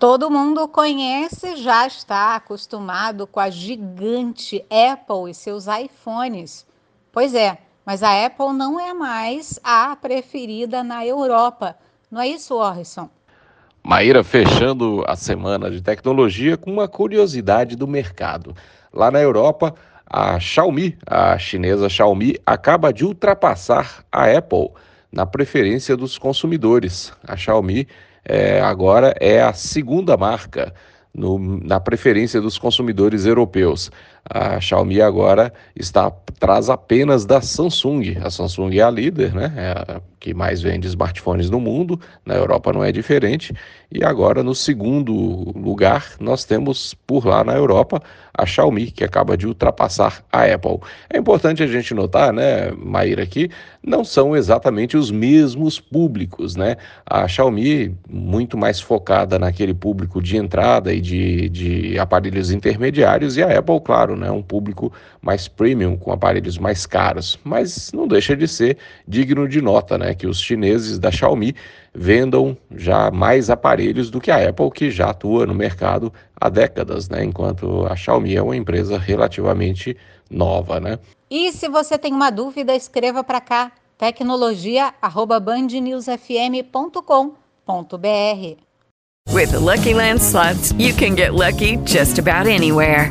Todo mundo conhece, já está acostumado com a gigante Apple e seus iPhones. Pois é, mas a Apple não é mais a preferida na Europa. Não é isso, Orson? Maíra fechando a semana de tecnologia com uma curiosidade do mercado. Lá na Europa, a Xiaomi, a chinesa Xiaomi, acaba de ultrapassar a Apple na preferência dos consumidores. A Xiaomi é, agora é a segunda marca no, na preferência dos consumidores europeus. A Xiaomi agora está atrás apenas da Samsung. A Samsung é a líder, né? É a que mais vende smartphones no mundo. Na Europa não é diferente. E agora, no segundo lugar, nós temos por lá na Europa a Xiaomi, que acaba de ultrapassar a Apple. É importante a gente notar, né, Maíra, que não são exatamente os mesmos públicos, né? A Xiaomi, muito mais focada naquele público de entrada e de, de aparelhos intermediários, e a Apple, claro, né, um público mais premium, com aparelhos mais caros. Mas não deixa de ser digno de nota, né, que os chineses da Xiaomi vendam já mais aparelhos do que a Apple, que já atua no mercado há décadas, né? Enquanto a Xiaomi é uma empresa relativamente nova, né? E se você tem uma dúvida, escreva para cá tecnologia@bandnewsfm.com.br. With the Lucky Land slots, you can get lucky just about anywhere.